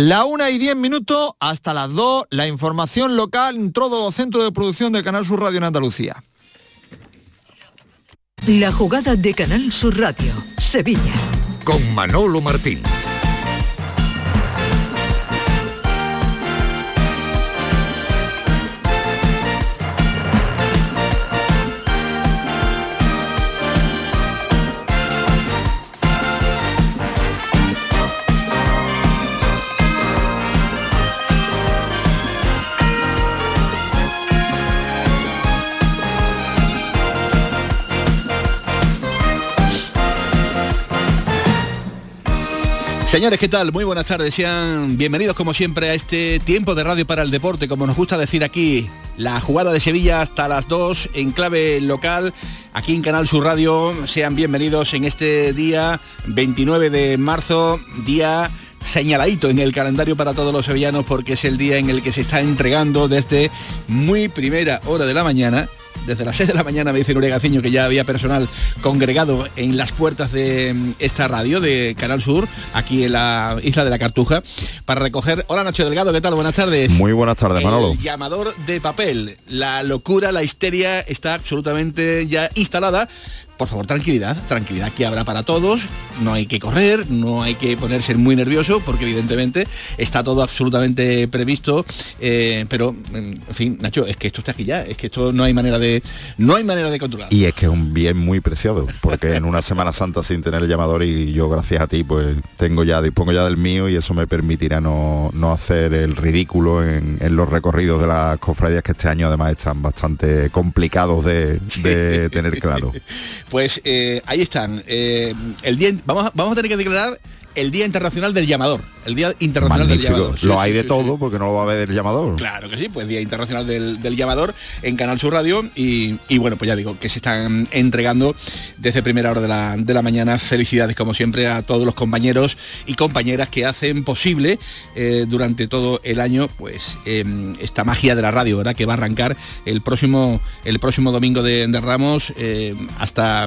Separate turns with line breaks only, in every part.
La una y diez minutos hasta las dos, la información local en todo centro de producción de Canal Sur Radio en Andalucía.
La jugada de Canal Sur Radio, Sevilla.
Con Manolo Martín.
Señores, ¿qué tal? Muy buenas tardes. Sean bienvenidos como siempre a este tiempo de radio para el deporte, como nos gusta decir aquí, la jugada de Sevilla hasta las 2 en clave local, aquí en Canal Sur Radio. Sean bienvenidos en este día 29 de marzo, día señaladito en el calendario para todos los sevillanos porque es el día en el que se está entregando desde muy primera hora de la mañana desde las 6 de la mañana me dice Nuria Gaciño que ya había personal congregado en las puertas de mm, esta radio de Canal Sur, aquí en la isla de la Cartuja, para recoger. Hola Nacho Delgado, ¿qué tal? Buenas tardes.
Muy buenas tardes, Manolo.
El llamador de papel. La locura, la histeria está absolutamente ya instalada por favor, tranquilidad, tranquilidad que habrá para todos, no hay que correr, no hay que ponerse muy nervioso, porque evidentemente está todo absolutamente previsto, eh, pero en fin, Nacho, es que esto está aquí ya, es que esto no hay manera de, no hay manera de controlar.
Y es que es un bien muy preciado, porque en una Semana Santa sin tener el llamador y yo gracias a ti pues tengo ya, dispongo ya del mío y eso me permitirá no, hacer el ridículo en, los recorridos de las cofradías que este año además están bastante complicados de, de tener claro.
Pues eh, ahí están. Eh, el día, vamos, vamos a tener que declarar el Día Internacional del Llamador. El Día Internacional del Llamador.
lo hay de todo porque no lo va a ver el llamador.
Claro que sí, pues Día Internacional del, Llamador en Canal Sur Radio y, bueno, pues ya digo, que se están entregando desde primera hora de la, mañana. Felicidades como siempre a todos los compañeros y compañeras que hacen posible eh, durante todo el año pues em, esta magia de la radio, ¿verdad? Que va a arrancar el próximo, el próximo domingo de, Ramos eh, hasta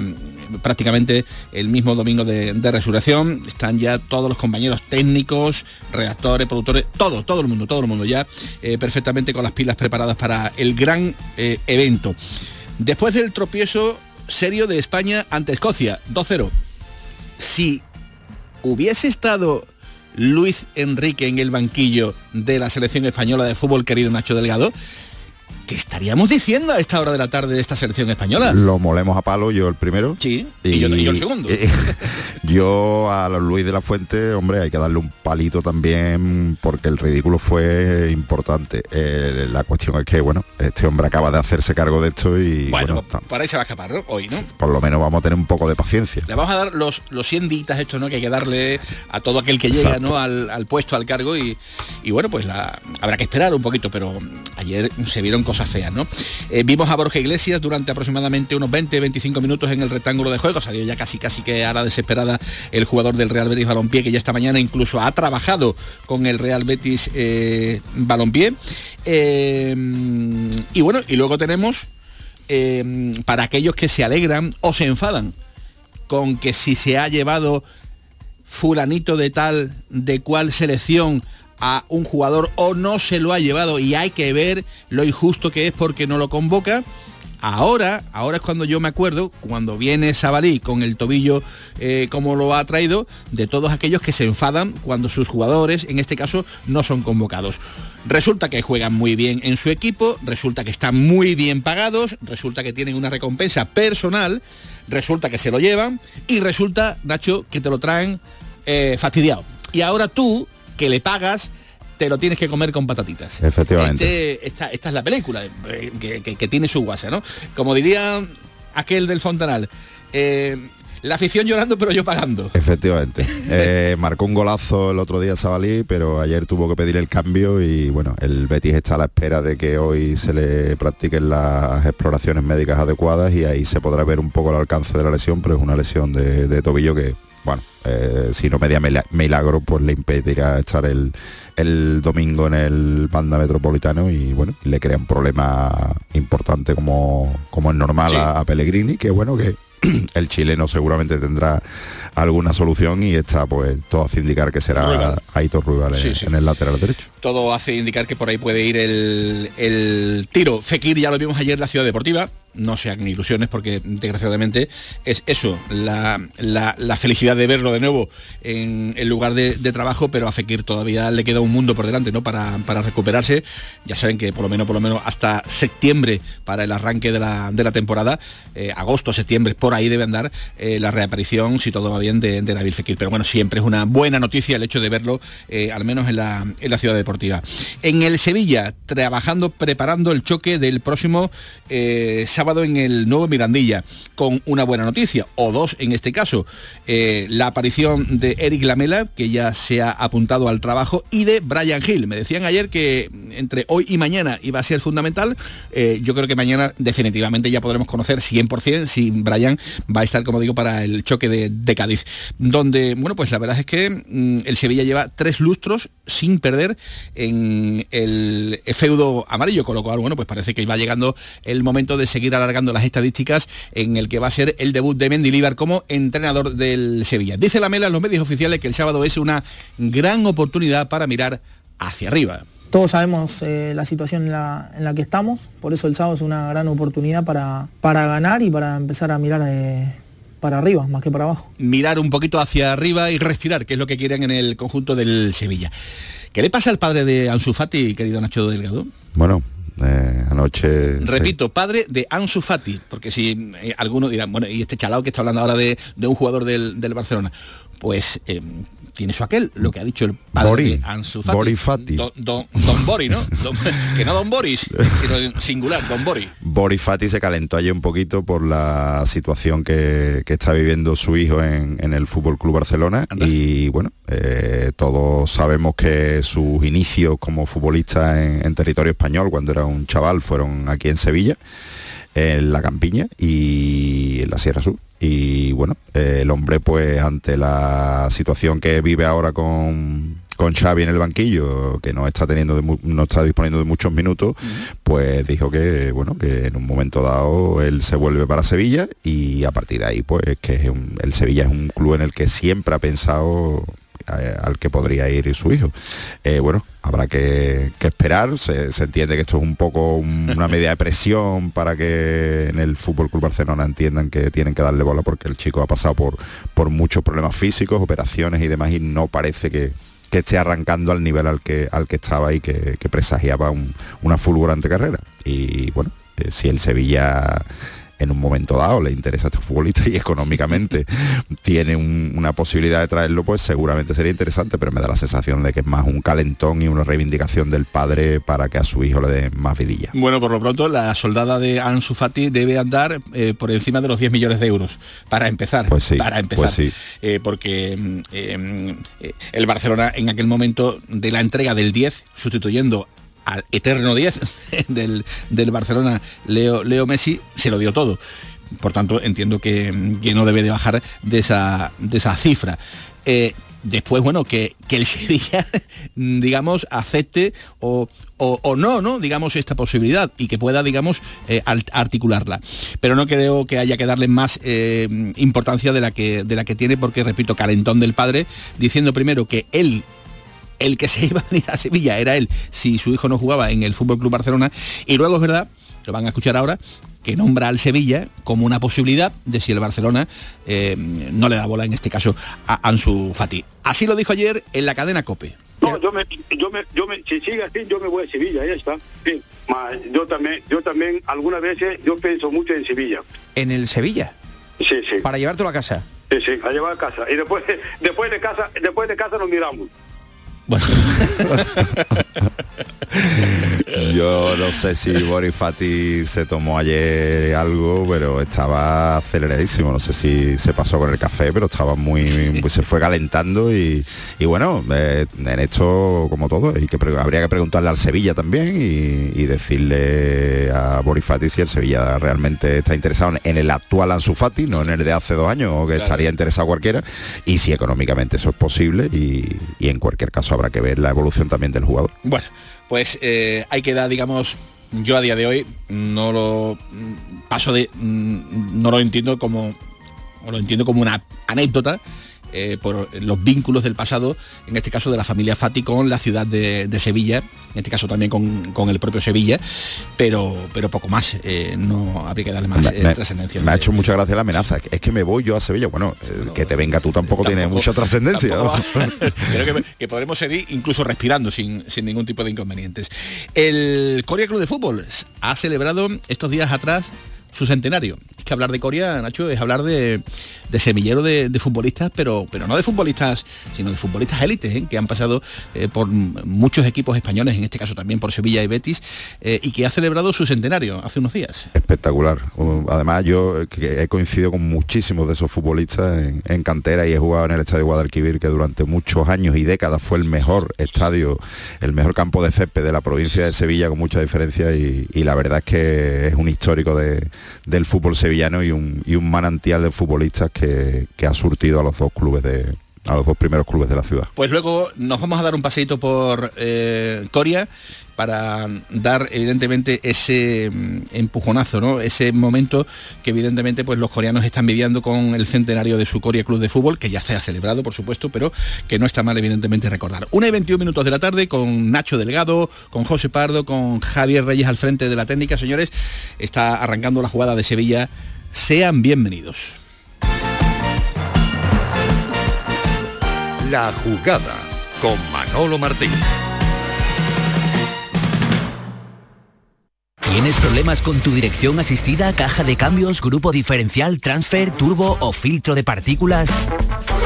prácticamente el mismo domingo de, resurrección. Están ya todos los compañeros técnicos, redactores, productores, todo, todo el mundo, todo el mundo ya eh, perfectamente con las pilas preparadas para el gran eh, evento. Después del tropiezo serio de España ante Escocia, 2-0. Si hubiese estado Luis Enrique en el banquillo de la selección española de fútbol, querido Nacho Delgado, ¿Qué estaríamos diciendo a esta hora de la tarde de esta selección española?
Lo molemos a palo, yo el primero.
Sí, y, yo, el segundo.
yo a Luis de la Fuente, hombre, hay que darle un palito también porque el ridículo fue importante. Eh, la cuestión es que, bueno, este hombre acaba de hacerse cargo de esto y...
Bueno, para ahí se va a escapar, ¿no? Hoy, ¿no?
Por lo menos vamos a tener un poco de paciencia.
Le vamos a dar los, los 100 ditas estos, ¿no? Que hay que darle a todo aquel que llega, ¿no? Al, puesto, al cargo y, y bueno, pues la, habrá que esperar un poquito, pero ayer se vieron cosas feas, ¿no? Eh, vimos a Borja Iglesias durante aproximadamente unos 20-25 minutos en el rectángulo de juego, salió ya casi casi que a la desesperada el jugador del Real Betis Balompié, que ya esta mañana incluso ha trabajado con el Real Betis eh, Balompié. Eh, y bueno, y luego tenemos para aquellos que se alegran o se enfadan con que si se ha llevado fulanito de tal, de cuál selección a un jugador o no se lo ha llevado y hay que ver lo injusto que es porque no lo convoca. Ahora, ahora es cuando yo me acuerdo, cuando viene Sabalí con el tobillo eh, como lo ha traído, de todos aquellos que se enfadan cuando sus jugadores, en este caso, no son convocados. Resulta que juegan muy bien en su equipo, resulta que están muy bien pagados, resulta que tienen una recompensa personal, resulta que se lo llevan y resulta, Nacho, que te lo traen eh, fastidiado. Y ahora tú que le pagas te lo tienes que comer con patatitas.
Efectivamente.
Este, esta, es la película eh, que, tiene su guasa, ¿no? Como diría aquel del Fontanal, eh, la afición llorando pero yo pagando.
Efectivamente. Eh, marcó un golazo el otro día Sabalí, pero ayer tuvo que pedir el cambio y bueno, el Betis está a la espera de que hoy se le practiquen las exploraciones médicas adecuadas y ahí se podrá ver un poco el alcance de la lesión, pero es una lesión de tobillo que bueno, eh, si no media milagro, pues le impedirá estar el, domingo en el banda metropolitano y bueno, le crea un problema importante como, como es normal a, Pellegrini, que bueno, que el chileno seguramente tendrá alguna solución y está pues todo hace indicar que será Aitor Ruibal en el lateral derecho.
Todo hace indicar que por ahí puede ir el, el tiro. Fekir ya lo vimos ayer en la Ciudad Deportiva, no se hagan ilusiones porque desgraciadamente es eso, la, felicidad de verlo de nuevo en el lugar de, trabajo, pero a Fekir todavía le queda un mundo por delante ¿no? para, recuperarse. Ya saben que por lo menos, por lo menos hasta septiembre para el arranque de la, temporada, eh, agosto, septiembre, por ahí debe andar eh, la reaparición, si todo va bien, de, de, Fekir. Pero bueno, siempre es una buena noticia el hecho de verlo, eh, al menos en la, en la ciudad deportiva. En el Sevilla, trabajando, preparando el choque del próximo en el nuevo Mirandilla, con una buena noticia, o dos en este caso, eh, la aparición de Eric Lamela, que ya se ha apuntado al trabajo, y de Brian Hill. Me decían ayer que entre hoy y mañana iba a ser fundamental. Eh, yo creo que mañana definitivamente ya podremos conocer 100% si Brian va a estar, como digo, para el choque de, Cádiz. Donde, bueno, pues la verdad es que mm, el Sevilla lleva tres lustros sin perder en el feudo amarillo, con lo cual, bueno, pues parece que va llegando el momento de seguir alargando las estadísticas en el que va a ser el debut de Mendilibar como entrenador del Sevilla. Dice la Mela en los medios oficiales que el sábado es una gran oportunidad para mirar hacia arriba.
Todos sabemos eh, la situación en la, que estamos, por eso el sábado es una gran oportunidad para, para ganar y para empezar a mirar eh, para arriba, más que para abajo.
Mirar un poquito hacia arriba y respirar, que es lo que quieren en el conjunto del Sevilla. ¿Qué le pasa al padre de Ansu Fati, querido Nacho Delgado?
Bueno, eh, anoche...
Repito, padre de Ansu Fati, porque si eh, alguno dirá, bueno, y este chalao que está hablando ahora de, un jugador del, Barcelona, pues eh, tiene su aquel, lo que ha dicho el padre de Ansu Fati. Don, don, Bori, ¿no? que no Don Boris, sino singular, Don Bori.
Bori Fati se calentó ayer un poquito por la situación que, está viviendo su hijo en, el Fútbol Club Barcelona y bueno, eh, todos sabemos que sus inicios como futbolista en, territorio español cuando era un chaval fueron aquí en Sevilla en la campiña y en la Sierra Sur y bueno, el hombre pues ante la situación que vive ahora con, con Xavi en el banquillo, que no está teniendo no está disponiendo de muchos minutos, pues dijo que bueno, que en un momento dado él se vuelve para Sevilla y a partir de ahí pues que el Sevilla es un club en el que siempre ha pensado al que podría ir su hijo. Eh, bueno, habrá que, esperar, se, entiende que esto es un poco una medida de presión para que en el Fútbol Club Barcelona entiendan que tienen que darle bola porque el chico ha pasado por, por muchos problemas físicos, operaciones y demás y no parece que, esté arrancando al nivel al que, al que estaba y que, presagiaba una fulgurante carrera. Y bueno, eh, si el Sevilla en un momento dado le interesa a este futbolista y económicamente tiene una posibilidad de traerlo, pues seguramente sería interesante, pero me da la sensación de que es más un calentón y una reivindicación del padre para que a su hijo le dé más vidilla.
Bueno, por lo pronto la soldada de Ansu Fati debe andar eh, por encima de los 10 millones de euros para empezar.
Pues sí,
para empezar.
Pues sí.
Eh, porque mm, eh, el Barcelona en aquel momento de la entrega del 10, sustituyendo al eterno 10 del, del, Barcelona, Leo, Leo Messi, se lo dio todo. Por tanto, entiendo que, no debe de bajar de esa, de esa cifra. Eh, después, bueno, que, que, el Sevilla, digamos, acepte o, o, no, ¿no? Digamos, esta posibilidad y que pueda, digamos, eh, articularla. Pero no creo que haya que darle más eh, importancia de la, que, de la que tiene, porque, repito, calentón del padre, diciendo primero que él el que se iba a venir a Sevilla era él si su hijo no jugaba en el Fútbol Club Barcelona. Y luego es verdad, lo van a escuchar ahora, que nombra al Sevilla como una posibilidad de si el Barcelona eh, no le da bola, en este caso, a Ansu Fati. Así lo dijo ayer en la cadena COPE.
No, yo me, yo me, yo me, si sigue así, yo me voy a Sevilla, ya está. yo también, yo también, algunas veces, yo pienso mucho en Sevilla.
¿En el Sevilla?
Sí, sí.
¿Para llevártelo a casa?
Sí, sí, a llevar a casa. Y después, después de casa, después de casa nos miramos.
Bueno.
Yo no sé si Boris Fati se tomó ayer algo, pero estaba aceleradísimo. No sé si se pasó con el café, pero estaba muy, pues se fue calentando y, bueno, eh, en esto como todo, y que habría que preguntarle al Sevilla también y, decirle a Boris Fati si el Sevilla realmente está interesado en el actual Ansu Fati, no en el de hace dos años, o que estaría interesado cualquiera, y si económicamente eso es posible y, y en cualquier caso habrá que ver la evolución también del jugador.
Bueno pues eh, hay que dar, digamos, yo a día de hoy no lo paso de no lo entiendo como lo entiendo como una anécdota, eh, por los vínculos del pasado, en este caso de la familia Fati con la ciudad de, Sevilla, en este caso también con, el propio Sevilla, pero, pero poco más, eh, no habría que darle más eh, trascendencia.
Me ha hecho mucha gracia la amenaza, es que me voy yo a Sevilla, bueno, que te venga tú tampoco, tiene mucha trascendencia.
Creo que, podremos seguir incluso respirando sin, sin ningún tipo de inconvenientes. El Corea Club de Fútbol ha celebrado estos días atrás su centenario. Es que hablar de Corea, Nacho, es hablar de, semillero de, futbolistas, pero, pero no de futbolistas, sino de futbolistas élites, ¿eh? que han pasado eh, por muchos equipos españoles, en este caso también por Sevilla y Betis, eh, y que ha celebrado su centenario hace unos días.
Espectacular. Además, yo he coincidido con muchísimos de esos futbolistas en, cantera y he jugado en el Estadio Guadalquivir, que durante muchos años y décadas fue el mejor estadio, el mejor campo de césped de la provincia de Sevilla, con mucha diferencia, y la verdad es que es un histórico de, del fútbol sevillano y un, manantial de futbolistas que, ha surtido a los dos clubes de, a los dos primeros clubes de la ciudad.
Pues luego nos vamos a dar un paseito por eh, Coria para dar evidentemente ese mm, empujonazo, ¿no? ese momento que evidentemente pues los coreanos están viviendo con el centenario de su Corea Club de Fútbol, que ya se ha celebrado por supuesto, pero que no está mal evidentemente recordar. Una y 21 minutos de la tarde con Nacho Delgado, con José Pardo, con Javier Reyes al frente de la técnica, señores, está arrancando la jugada de Sevilla. Sean bienvenidos.
La jugada con Manolo Martín.
¿Tienes problemas con tu dirección asistida, caja de cambios, grupo diferencial, transfer, turbo o filtro de partículas?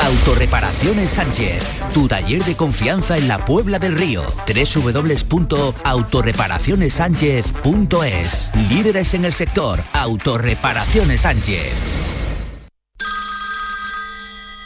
Autorreparaciones Sánchez, tu taller de confianza en la Puebla del Río. www.autorreparacionessánchez.es. Líderes en el sector, Autorreparaciones Sánchez.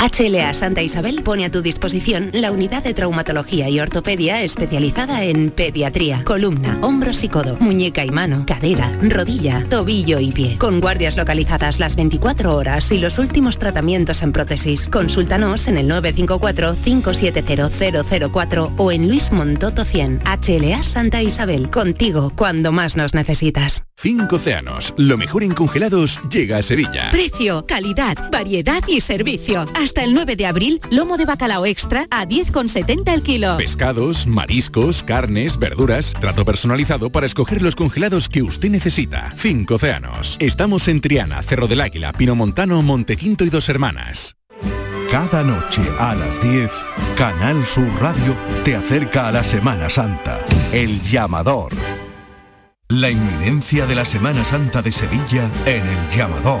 HLA Santa Isabel pone a tu disposición la unidad de traumatología y ortopedia especializada en pediatría, columna, hombros y codo, muñeca y mano, cadera, rodilla, tobillo y pie. Con guardias localizadas las 24 horas y los últimos tratamientos en prótesis. Consúltanos en el 954-570004 o en Luis Montoto 100. HLA Santa Isabel, contigo cuando más nos necesitas.
Cinco océanos, lo mejor en congelados llega a Sevilla.
Precio, calidad, variedad y servicio. Hasta el 9 de abril, lomo de bacalao extra a 10,70 el kilo.
Pescados, mariscos, carnes, verduras, trato personalizado para escoger los congelados que usted necesita. Cinco océanos. Estamos en Triana, Cerro del Águila, Pinomontano, Montequinto y Dos Hermanas.
Cada noche a las 10, Canal Sur Radio te acerca a la Semana Santa. El llamador La inminencia de la Semana Santa de Sevilla en el llamador.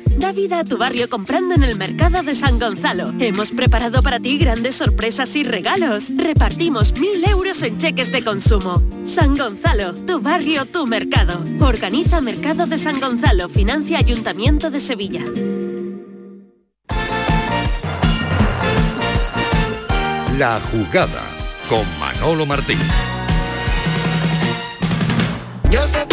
Da vida a tu barrio comprando en el mercado de San Gonzalo. Hemos preparado para ti grandes sorpresas y regalos. Repartimos mil euros en cheques de consumo. San Gonzalo, tu barrio, tu mercado. Organiza Mercado de San Gonzalo, financia Ayuntamiento de Sevilla.
La jugada con Manolo Martín.
Yo sé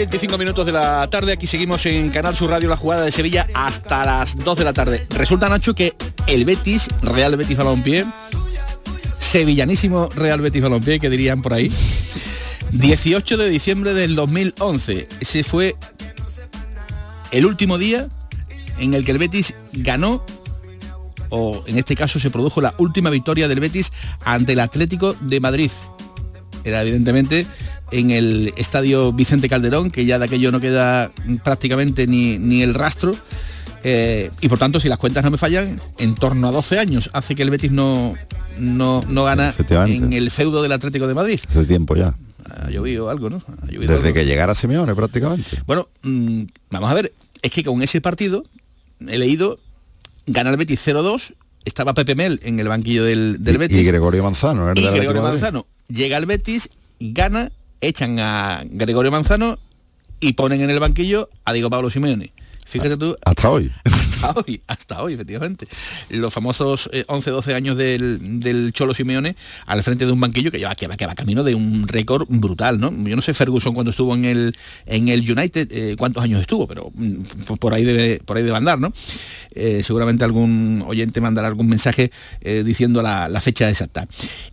25 minutos de la tarde, aquí seguimos en Canal Sur Radio, la jugada de Sevilla, hasta las 2 de la tarde. Resulta, Nacho, que el Betis, Real Betis Balompié, sevillanísimo Real Betis Balompié, que dirían por ahí, 18 de diciembre del 2011. Ese fue el último día en el que el Betis ganó, o en este caso se produjo la última victoria del Betis ante el Atlético de Madrid. Era evidentemente en el estadio Vicente Calderón, que ya de aquello no queda prácticamente ni, ni el rastro. Eh, y por tanto, si las cuentas no me fallan, en torno a 12 años hace que el Betis no, no, no gana en el feudo del Atlético de Madrid.
Hace tiempo ya.
Ha llovido algo, ¿no? Ha llovido
Desde
algo.
que llegara Simeone prácticamente.
Bueno, mm, vamos a ver, es que con ese partido he leído ganar Betis 0-2, estaba Pepe Mel en el banquillo del, del Betis.
Y Gregorio Manzano, ¿eh?
y Gregorio. Manzano llega al Betis, gana, echan a Gregorio Manzano y ponen en el banquillo a Diego Pablo Simeone. Fíjate tú,
Hasta hoy.
hasta hoy, hasta hoy, efectivamente. Los famosos eh, 11-12 años del, del Cholo Simeone al frente de un banquillo que, lleva, que, va, que va camino de un récord brutal, ¿no? Yo no sé Ferguson cuando estuvo en el, en el United, eh, cuántos años estuvo, pero mm, por- ahí debe, por ahí debe andar, ¿no? Eh, seguramente algún oyente mandará algún mensaje eh, diciendo la, la fecha exacta.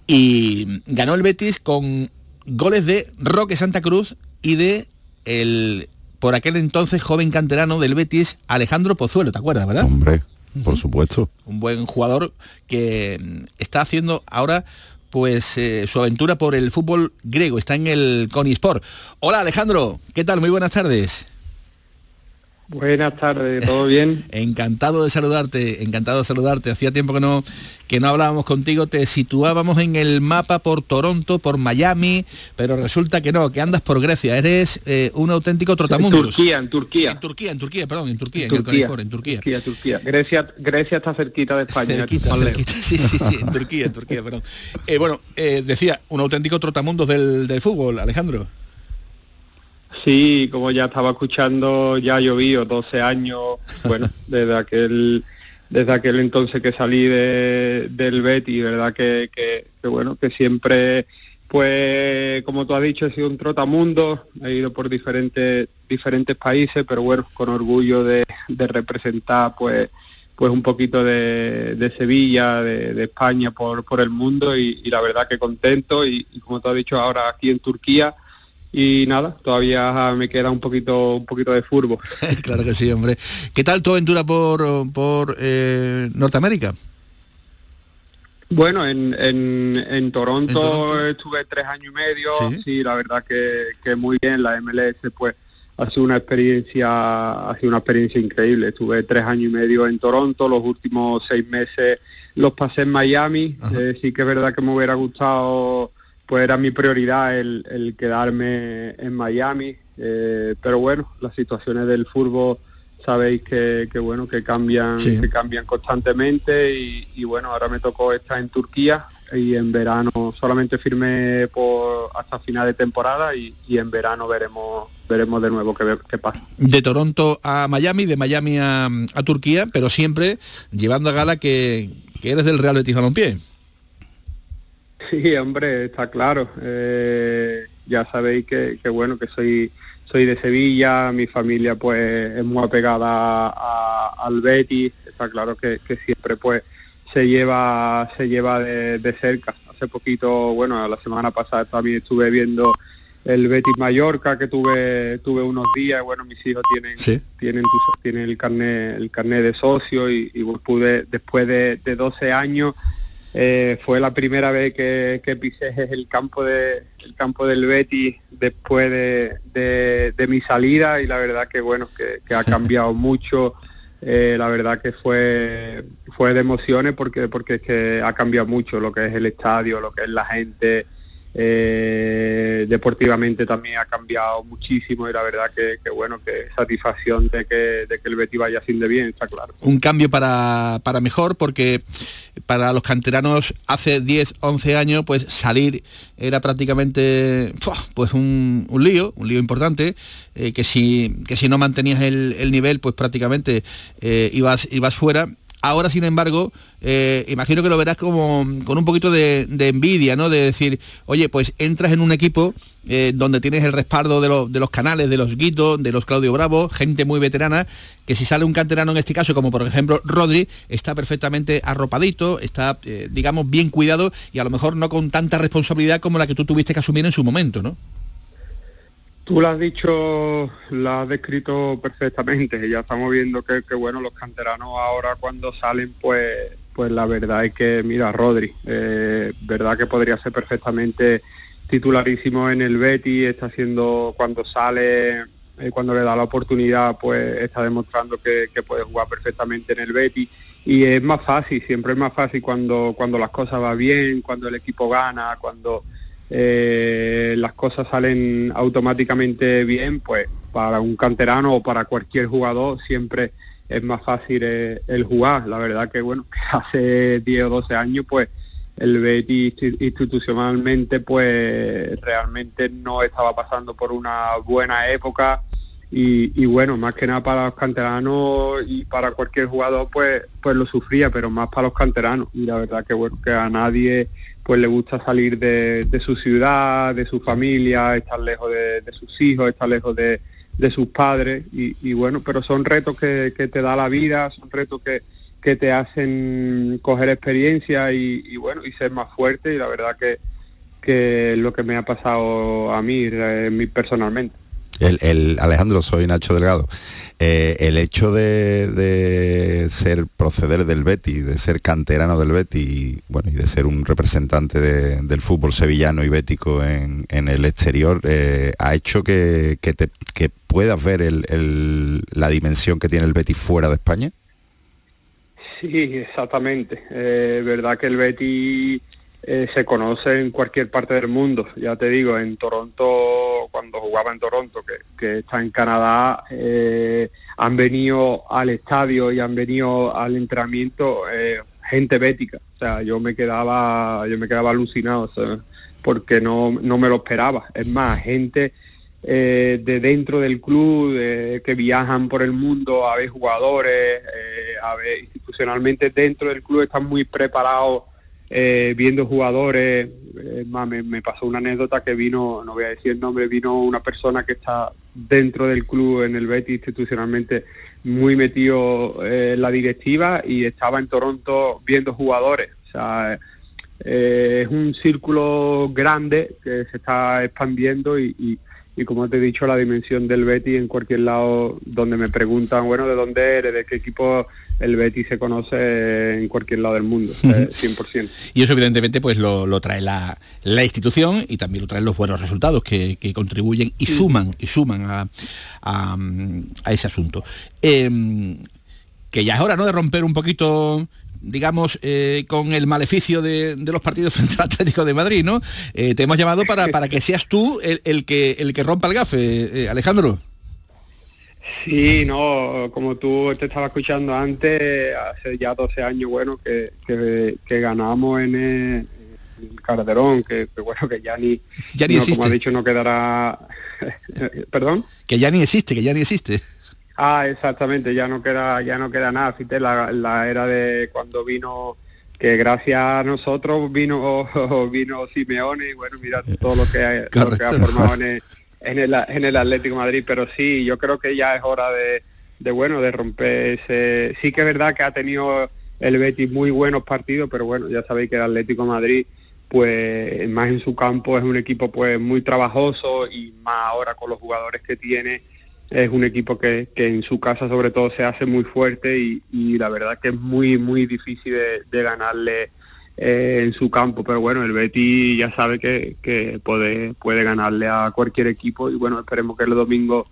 Y ganó el Betis con goles de Roque Santa Cruz y de el por aquel entonces joven canterano del Betis, Alejandro Pozuelo, ¿te acuerdas, verdad?
Hombre, por supuesto.
Un buen jugador que mm, está haciendo ahora pues eh, su aventura por el fútbol griego, está en el Conisport. Hola Alejandro, ¿qué tal? Muy buenas tardes.
Buenas tardes, ¿todo bien?
Encantado de saludarte, encantado de saludarte. Hacía tiempo que no que no hablábamos contigo, te situábamos en el mapa por Toronto, por Miami, pero resulta que no, que andas por Grecia, eres eh, un auténtico
En
trotamundos.
Turquía, en Turquía.
En Turquía, en Turquía, perdón, en Turquía,
En
en, el
Turquía,
en Turquía.
Turquía, Turquía. Grecia, Grecia está cerquita de España.
Cerquita, cerquita, sí, sí, sí, en Turquía, en Turquía, perdón. Eh, bueno, eh, decía, un auténtico trotamundos del, del fútbol, Alejandro.
Sí, como ya estaba escuchando, ya llovido 12 años, bueno, desde aquel desde aquel entonces que salí de, del Betty, verdad que, que, que bueno, que siempre, pues como tú has dicho, he sido un trotamundo, he ido por diferentes diferentes países, pero bueno, con orgullo de, de representar pues pues un poquito de, de Sevilla, de, de España por, por el mundo y, y la verdad que contento y, y como tú has dicho ahora aquí en Turquía, y nada, todavía me queda un poquito un poquito de furbo.
claro que sí, hombre. ¿Qué tal tu aventura por, por eh, Norteamérica?
Bueno, en, en, en, Toronto
¿En Toronto?
estuve tres años y medio,
Sí.
sí, la verdad que, que muy bien, la MLS pues ha sido una experiencia, ha sido una experiencia increíble. Estuve tres años y medio en Toronto, los últimos seis meses los pasé en Miami, Eh, sí que es verdad que me hubiera gustado, pues era mi prioridad el, el quedarme en Miami, eh, pero bueno, las situaciones del fútbol sabéis que, que bueno que cambian
Sí.
que cambian constantemente y, y bueno ahora me tocó estar en Turquía y en verano solamente firmé por hasta final de temporada y, y en verano veremos veremos de nuevo qué, qué pasa
De Toronto a Miami, de Miami a, a Turquía, pero siempre llevando a gala que, que eres del Real Betis Balompié.
Sí, hombre, está claro. Eh, ya sabéis que, que, bueno, que soy soy de Sevilla, mi familia pues es muy apegada a- al Betis, está claro que, que siempre pues se lleva se lleva de, de cerca. hace poquito, bueno, la semana pasada también estuve viendo el Betis Mallorca que tuve tuve unos días bueno mis hijos tienen tienen tienen el carnet el carnet de socio y, y pude después de, de 12 años eh, fue la primera vez que, que pisé el campo de el campo del Betis después de, de- de mi salida y la verdad que bueno que, que ha cambiado mucho. Eh, la verdad que fue fue de emociones porque porque es que ha cambiado mucho lo que es el estadio lo que es la gente eh, deportivamente también ha cambiado muchísimo y la verdad que, bueno, que satisfacción de que, de que el Betis vaya sin de bien, está claro.
un cambio para, para mejor porque para los canteranos hace 10, 11 años pues salir era prácticamente pues un, un lío, un lío importante, eh, que, si, que si no mantenías el, el nivel pues prácticamente eh, ibas, ibas fuera. Ahora, sin embargo, eh, imagino que lo verás como con un poquito de, envidia, ¿no? De decir, oye, pues entras en un equipo eh, donde tienes el respaldo de, los- de los canales, de los Guito, de los Claudio Bravo, gente muy veterana, que si sale un canterano en este caso, como por ejemplo Rodri, está perfectamente arropadito, está, eh, digamos, bien cuidado y a lo mejor no con tanta responsabilidad como la que tú tuviste que asumir en su momento, ¿no?
Tú lo has dicho, lo has descrito perfectamente. Ya estamos viendo que, que, bueno, los canteranos ahora cuando salen, pues, pues la verdad es que, mira, Rodri, eh, verdad que podría ser perfectamente titularísimo en el Betty, está haciendo cuando sale, eh, cuando le da la oportunidad, pues está demostrando que, que puede jugar perfectamente en el Betty. Y es más fácil, siempre es más fácil cuando, cuando las cosas van bien, cuando el equipo gana, cuando eh, las cosas salen automáticamente bien, pues para un canterano o para cualquier jugador siempre es más fácil eh, el jugar. La verdad que bueno, que hace 10 o 12 años pues el Betis insti- institucionalmente pues realmente no estaba pasando por una buena época y, y bueno, más que nada para los canteranos y para cualquier jugador pues pues lo sufría, pero más para los canteranos y la verdad que bueno, que a nadie pues le gusta salir de, de su ciudad, de su familia, estar lejos de, de sus hijos, estar lejos de, de sus padres y, bueno, pero son retos que, que te da la vida, son retos que, que te hacen coger experiencia y, bueno, y ser más fuerte y la verdad que, que lo que me ha pasado a mí, eh, personalmente.
El, el- Alejandro, soy Nacho Delgado. Eh, el hecho de, de ser proceder del Betty, de ser canterano del Betty, y, bueno, y de ser un representante de- del fútbol sevillano y bético en, en el exterior, eh, ha hecho que, que te- que puedas ver el- el- la dimensión que tiene el Betty fuera de España.
Sí, exactamente. Eh, verdad que el Betty eh, se conoce en cualquier parte del mundo. Ya te digo, en Toronto, cuando jugaba en Toronto, que, está en Canadá, eh, han venido al estadio y han venido al entrenamiento eh, gente bética. O sea, yo me quedaba, yo me quedaba alucinado, sea, porque no, no me lo esperaba. Es más, gente eh, de dentro del club, de- que viajan por el mundo a ver jugadores, eh, a ver institucionalmente dentro del club están muy preparados eh, viendo jugadores. Eh, más, me, pasó una anécdota que vino, no voy a decir el nombre, vino una persona que está dentro del club en el Betis institucionalmente muy metido eh, en la directiva y estaba en Toronto viendo jugadores. O sea, eh, es un círculo grande que se está expandiendo y, y- y como te he dicho, la dimensión del Betty en cualquier lado donde me preguntan, bueno, ¿de dónde eres? ¿De qué equipo? El Betty se conoce en cualquier lado del mundo, eh, 100%.
Y eso evidentemente pues lo, lo trae la, la institución y también lo traen los buenos resultados que, que contribuyen y suman y suman a, a, a ese asunto. Em, que ya es hora ¿no? de romper un poquito digamos, eh, con el maleficio de, de los partidos frente al Atlético de Madrid, ¿no? Eh, te hemos llamado para, para que seas tú el, el que, el que rompa el gafe, eh, Alejandro.
Sí, no, como tú te estaba escuchando antes, hace ya 12 años, bueno, que, que, que ganamos en el, el Calderón, que, que bueno, que ya ni,
Ya ni
no,
existe.
como has dicho, no quedará, perdón.
Que ya ni existe, que ya ni existe.
Ah, exactamente, ya no queda, ya no queda nada. Fíjate, la, la era de cuando vino, que gracias a nosotros vino vino Simeone y bueno, mira todo lo que, ha- lo que ha formado en el, en el, en el Atlético Madrid. Pero sí, yo creo que ya es hora de, de bueno, de romper ese. Sí que es verdad que ha tenido el Betis muy buenos partidos, pero bueno, ya sabéis que el Atlético Madrid pues más en su campo es un equipo pues muy trabajoso y más ahora con los jugadores que tiene es un equipo que, que en su casa sobre todo se hace muy fuerte y, y la verdad que es muy muy difícil de, de ganarle eh, en su campo pero bueno el Betty ya sabe que, que puede puede ganarle a cualquier equipo y bueno esperemos que el domingo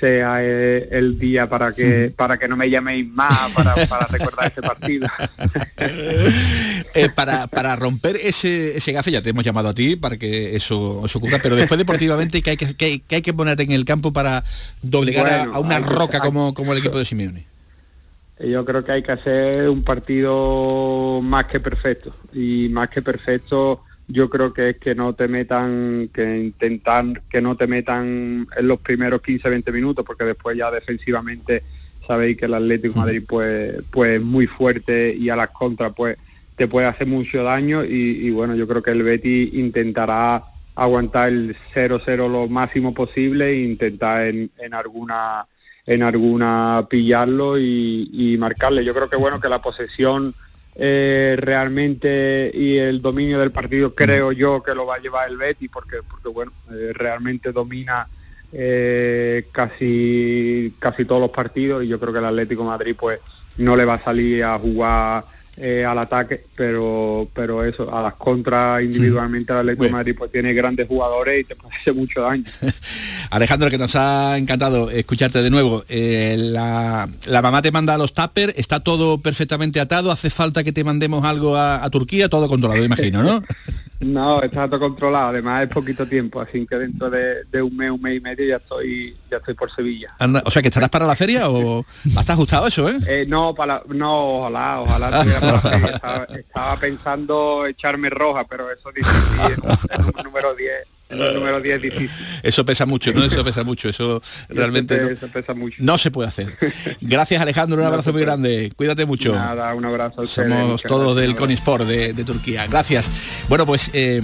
sea eh, el día para que para que no me llaméis más para, para recordar ese partido
Eh, para, para romper ese, ese gafe, ya te hemos llamado a ti para que eso, eso ocurra, pero después deportivamente, ¿qué hay que, qué hay que poner en el campo para doblegar a-
Bueno,
a, una
que-
roca como, como el equipo de Simeone?
Yo creo que hay que hacer un partido más que perfecto. Y más que perfecto yo creo que es que no te metan, que intentar que no te metan en los primeros 15-20 minutos porque después ya defensivamente sabéis que el Atlético de Madrid pues pues es muy fuerte y a las contras pues te puede hacer mucho daño. Y, y bueno yo creo que el Betty intentará aguantar el 0-0 lo máximo posible e intentar en, en alguna en alguna pillarlo y, y marcarle. Yo creo que bueno que la posesión eh, realmente y el dominio del partido creo yo que lo va a llevar el Betty porque porque bueno eh, realmente domina eh, casi casi todos los partidos y yo creo que el Atlético de Madrid pues no le va a salir a jugar eh, al ataque pero pero eso a las contras individualmente el Atlético de Madrid pues tiene grandes jugadores y te puede hacer mucho daño
Alejandro, que nos ha encantado escucharte de nuevo. Eh, la, la mamá te manda a los tuppers, está todo perfectamente atado, hace falta que te mandemos algo a, a Turquía, todo controlado, imagino, ¿no?
No, está todo controlado, además es poquito tiempo, así que dentro de, de un mes, un mes y medio ya estoy, ya estoy por Sevilla.
Anda, o sea, que estarás para la feria o está ajustado eso, ¿eh?
Eh, no, para, no, ojalá, ojalá para la feria. Estaba, estaba pensando echarme roja, pero eso dice en un número 10, en un número 10 difícil.
Eso pesa mucho, ¿no? Eso pesa mucho, eso realmente
Eso,
no,
pe- eso pesa mucho.
no se puede hacer. Gracias Alejandro, un abrazo muy grande, cuídate mucho.
Nada, un abrazo ustedes,
Somos todos del. Conisport de, de Turquía. Gracias. Bueno, pues eh,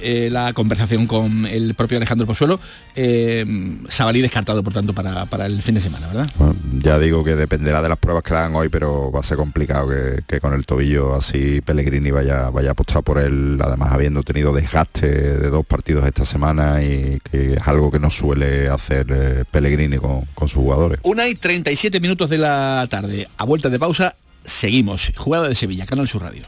eh, la conversación con el propio Alejandro Pozuelo, eh, Sabalí descartado, por tanto, para, para el fin de semana, ¿verdad?
Bueno, ya digo que dependerá de las pruebas que hagan hoy, pero va a ser complicado que, que con el tobillo así Pellegrini vaya, vaya a apostar por él, además habiendo tenido desgaste de dos partidos esta semana y que es algo que no suele hacer eh, Pellegrini con, con sus jugadores.
Una y 37 minutos de la tarde. A vuelta de pausa, seguimos. Jugada de Sevilla, Canal Sur Radio.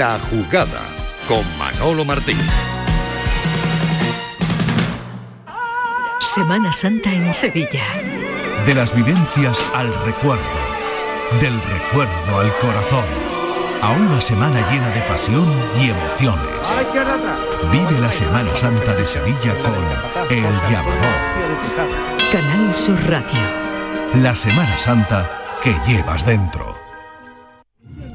La jugada con Manolo Martín.
Semana Santa en Sevilla.
De las vivencias al recuerdo, del recuerdo al corazón, a una semana llena de pasión y emociones. Vive la Semana Santa de Sevilla con El Llamador,
Canal Sur Radio.
la Semana Santa que llevas dentro.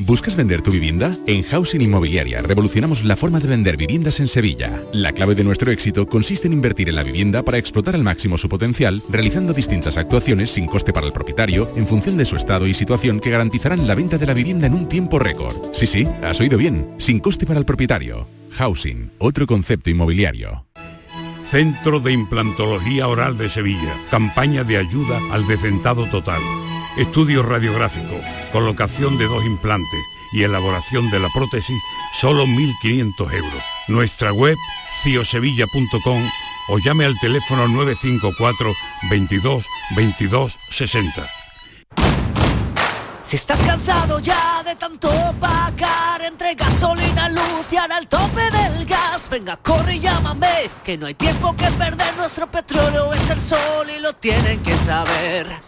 ¿Buscas vender tu vivienda? En Housing Inmobiliaria revolucionamos la forma de vender viviendas en Sevilla. La clave de nuestro éxito consiste en invertir en la vivienda para explotar al máximo su potencial, realizando distintas actuaciones sin coste para el propietario, en función de su estado y situación que garantizarán la venta de la vivienda en un tiempo récord. Sí, sí, has oído bien, sin coste para el propietario. Housing, otro concepto inmobiliario.
Centro de Implantología Oral de Sevilla. Campaña de ayuda al decentado total. Estudio radiográfico, colocación de dos implantes y elaboración de la prótesis, solo 1.500 euros. Nuestra web, ciosevilla.com o llame al teléfono 954 22 22 60.
Si estás cansado ya de tanto pagar entre gasolina, luz y ahora el tope del gas, venga, corre y llámame, que no hay tiempo que perder, nuestro petróleo es el sol y lo tienen que saber.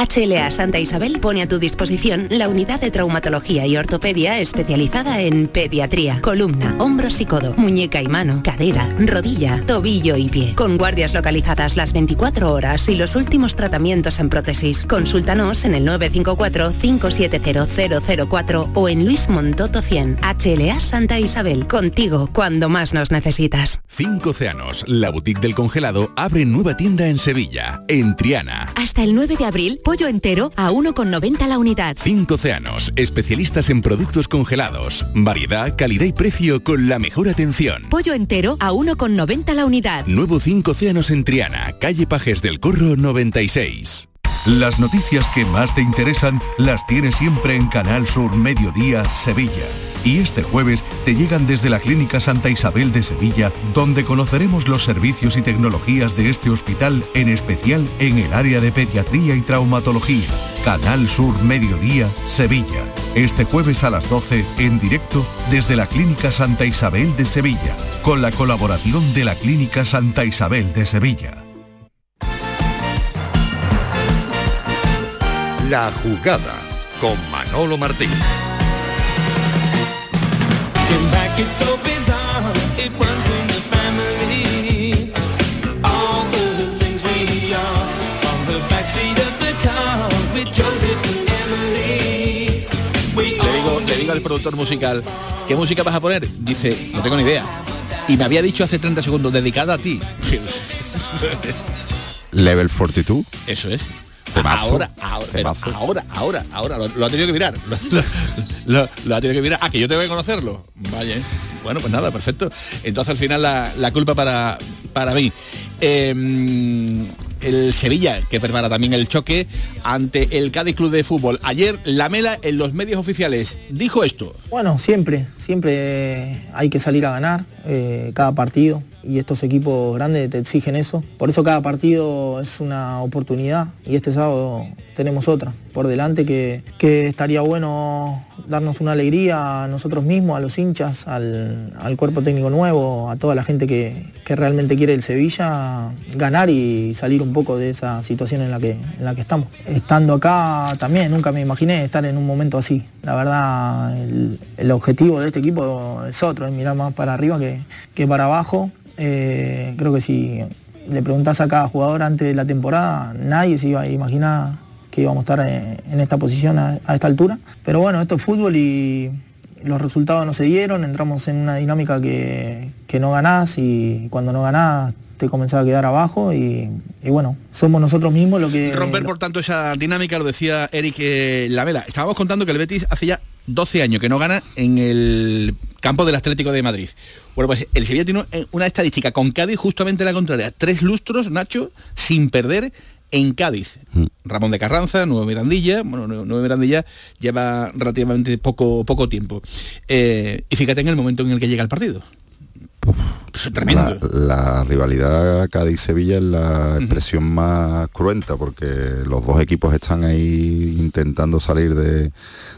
HLA Santa Isabel pone a tu disposición la unidad de traumatología y ortopedia especializada en pediatría, columna, hombros y codo, muñeca y mano, cadera, rodilla, tobillo y pie. Con guardias localizadas las 24 horas y los últimos tratamientos en prótesis. Consúltanos en el 954-570004 o en Luis Montoto 100. HLA Santa Isabel, contigo cuando más nos necesitas.
Cinco Océanos, la boutique del congelado, abre nueva tienda en Sevilla, en Triana.
Hasta el 9 de abril, pollo entero a 1,90 la unidad.
Cinco Océanos, especialistas en productos congelados. Variedad, calidad y precio con la mejor atención.
Pollo entero a 1,90 la unidad.
Nuevo Cinco Océanos en Triana, calle Pajes del Corro 96.
Las noticias que más te interesan las tienes siempre en Canal Sur Mediodía Sevilla. Y este jueves te llegan desde la Clínica Santa Isabel de Sevilla, donde conoceremos los servicios y tecnologías de este hospital, en especial en el área de pediatría y traumatología. Canal Sur Mediodía Sevilla. Este jueves a las 12 en directo desde la Clínica Santa Isabel de Sevilla, con la colaboración de la Clínica Santa Isabel de Sevilla.
La jugada con Manolo Martín.
Al productor musical, ¿qué música vas a poner? Dice, no tengo ni idea. Y me había dicho hace 30 segundos, dedicada a ti.
Level 42.
Eso es.
Temazo.
Ahora, ahora, pero ahora, ahora, ahora, lo, lo ha tenido que mirar. Lo, lo- lo- lo ha tenido que mirar. Ah, que yo tengo que conocerlo. Vaya. ¿eh? Bueno, pues nada, perfecto. Entonces al final la, la culpa para, para mí. Eh, el Sevilla, que prepara también el choque ante el Cádiz Club de Fútbol. Ayer Lamela en los medios oficiales dijo esto.
Bueno, siempre, siempre hay que salir a ganar eh, cada partido y estos equipos grandes te exigen eso. Por eso cada partido es una oportunidad y este sábado tenemos otra por delante que, que estaría bueno darnos una alegría a nosotros mismos, a los hinchas, al, al cuerpo técnico nuevo, a toda la gente que, que realmente quiere el Sevilla, ganar y salir un poco de esa situación en la que, en la que estamos. Estando acá también, nunca me imaginé estar en un momento así. La verdad, el, objetivo de este equipo es otro, es mirar más para arriba que, que para abajo. Eh, creo que si le preguntás a cada jugador antes de la temporada, nadie se iba a imaginar que íbamos a estar en, en esta posición a, a esta altura. Pero bueno, esto es fútbol y los resultados no se dieron, entramos en una dinámica que, que no ganás y cuando no ganás te comenzás a quedar abajo y, y bueno, somos nosotros mismos lo que...
Romper, por tanto, esa dinámica, lo decía Eric eh, Lamela. Estábamos contando que el Betis hace ya 12 años que no gana en el campo del Atlético de Madrid. Bueno, pues el Sevilla tiene una estadística con Cádiz justamente la contraria. Tres lustros, Nacho, sin perder en Cádiz. Ramón de Carranza, Nuevo Mirandilla, bueno, Nuevo Mirandilla lleva relativamente poco, poco tiempo. Eh, y fíjate en el momento en el que llega el partido. Tremendo.
La, la rivalidad Cádiz-Sevilla es la expresión más cruenta porque los dos equipos están ahí intentando salir de,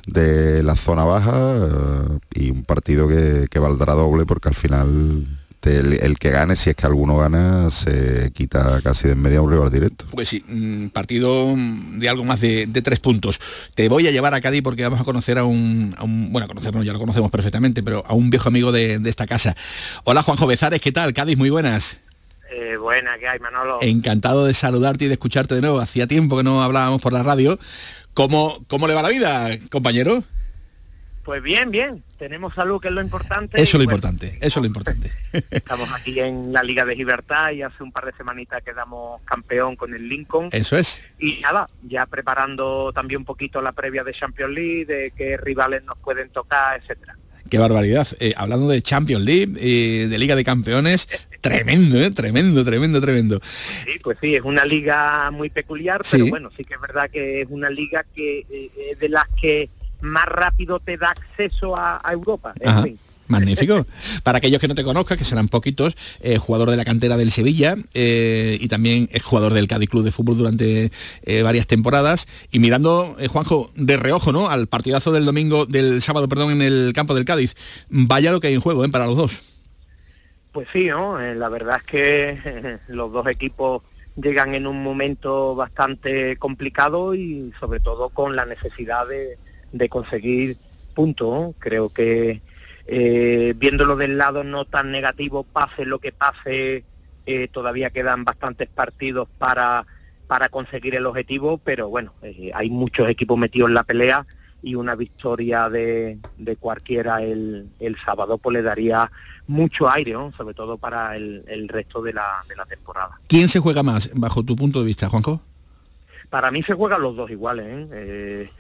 de la zona baja eh, y un partido que, que valdrá doble porque al final te- el, el que gane, si es que alguno gana, se quita casi de en medio a un rival directo.
Pues sí, mm, partido mm, de algo más de, de tres puntos. Te voy a llevar a Cádiz porque vamos a conocer a un, a un- bueno, a conocernos ya lo conocemos perfectamente, pero a un viejo amigo de, de esta casa. Hola Juanjo Bezares, ¿qué tal? Cádiz, muy buenas.
Eh, buena, ¿qué hay, Manolo?
Encantado de saludarte y de escucharte de nuevo. Hacía tiempo que no hablábamos por la radio. ¿Cómo, cómo le va la vida, compañero?
Pues bien, bien. Tenemos salud, que es lo importante.
Eso es lo importante, eso es lo importante.
Estamos aquí en la Liga de Gibraltar y hace un par de semanitas quedamos campeón con el Lincoln.
Eso es.
Y nada, ya preparando también un poquito la previa de Champions League, de qué rivales nos pueden tocar, etcétera.
Qué barbaridad. Eh, hablando de Champions League, eh, de Liga de Campeones, tremendo, ¿eh? tremendo, tremendo, tremendo.
Sí, pues sí, es una liga muy peculiar,
Sí.
pero bueno, sí que es verdad que es una liga que eh, de las que más rápido te da acceso a, a Europa. En
Ajá.
fin,
Magnífico. Para aquellos que no te conozcan, que serán poquitos, eh, jugador de la cantera del Sevilla eh, y también es jugador del Cádiz Club de Fútbol durante eh, varias temporadas. Y mirando, Juanjo, de reojo, ¿no? Al partidazo del domingo, del sábado, perdón, en el campo del Cádiz. Vaya lo que hay en juego, ¿eh? Para los dos.
Pues sí, ¿no? La verdad es que los dos equipos llegan en un momento bastante complicado y sobre todo con la necesidad de, de conseguir puntos. Creo que eh, viéndolo del lado no tan negativo, pase lo que pase, eh, todavía quedan bastantes partidos para, para conseguir el objetivo, pero bueno, eh, hay muchos equipos metidos en la pelea y una victoria de, de cualquiera el, el sábado pues le daría mucho aire, ¿no? sobre todo para el, el resto de la, de la temporada.
¿Quién se juega más, bajo tu punto de vista, Juanjo?
Para mí se juegan los dos iguales. ¿eh?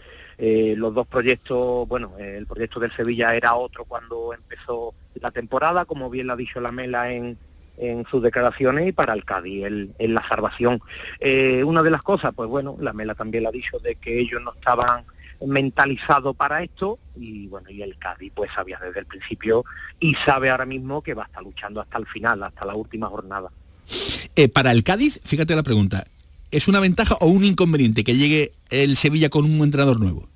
Eh, los dos proyectos, bueno, eh, el proyecto del Sevilla era otro cuando empezó la temporada, como bien lo ha dicho la Mela en, en sus declaraciones, y para el Cádiz, el, en la salvación. Eh, una de las cosas, pues bueno, la Mela también lo ha dicho, de que ellos no estaban mentalizados para esto, y bueno, y el Cádiz pues sabía desde el principio y sabe ahora mismo que va a estar luchando hasta el final, hasta la última jornada.
Para el Cádiz, fíjate la pregunta, ¿es una ventaja o un inconveniente que llegue el Sevilla con un entrenador nuevo?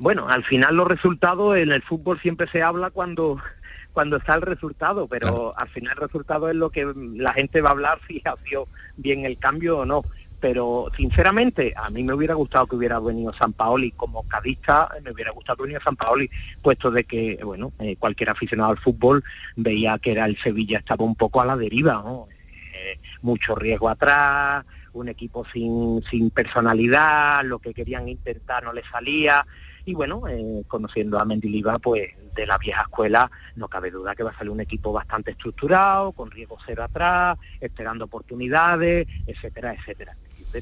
Bueno, al final los resultados en el fútbol siempre se habla cuando cuando está el resultado, pero al final el resultado es lo que la gente va a hablar si ha sido bien el cambio o no. Pero sinceramente, a mí me hubiera gustado que hubiera venido San Paoli como cadista, me hubiera gustado que viniera San Paoli, puesto de que, bueno, eh, cualquier aficionado al fútbol veía que era el Sevilla estaba un poco a la deriva, ¿no? Eh, mucho riesgo atrás, un equipo sin, sin personalidad, lo que querían intentar no le salía, y bueno, eh, conociendo a Mendilibar, pues de la vieja escuela, no cabe duda que va a salir un equipo bastante estructurado, con riesgo cero atrás, esperando oportunidades, etcétera, etcétera.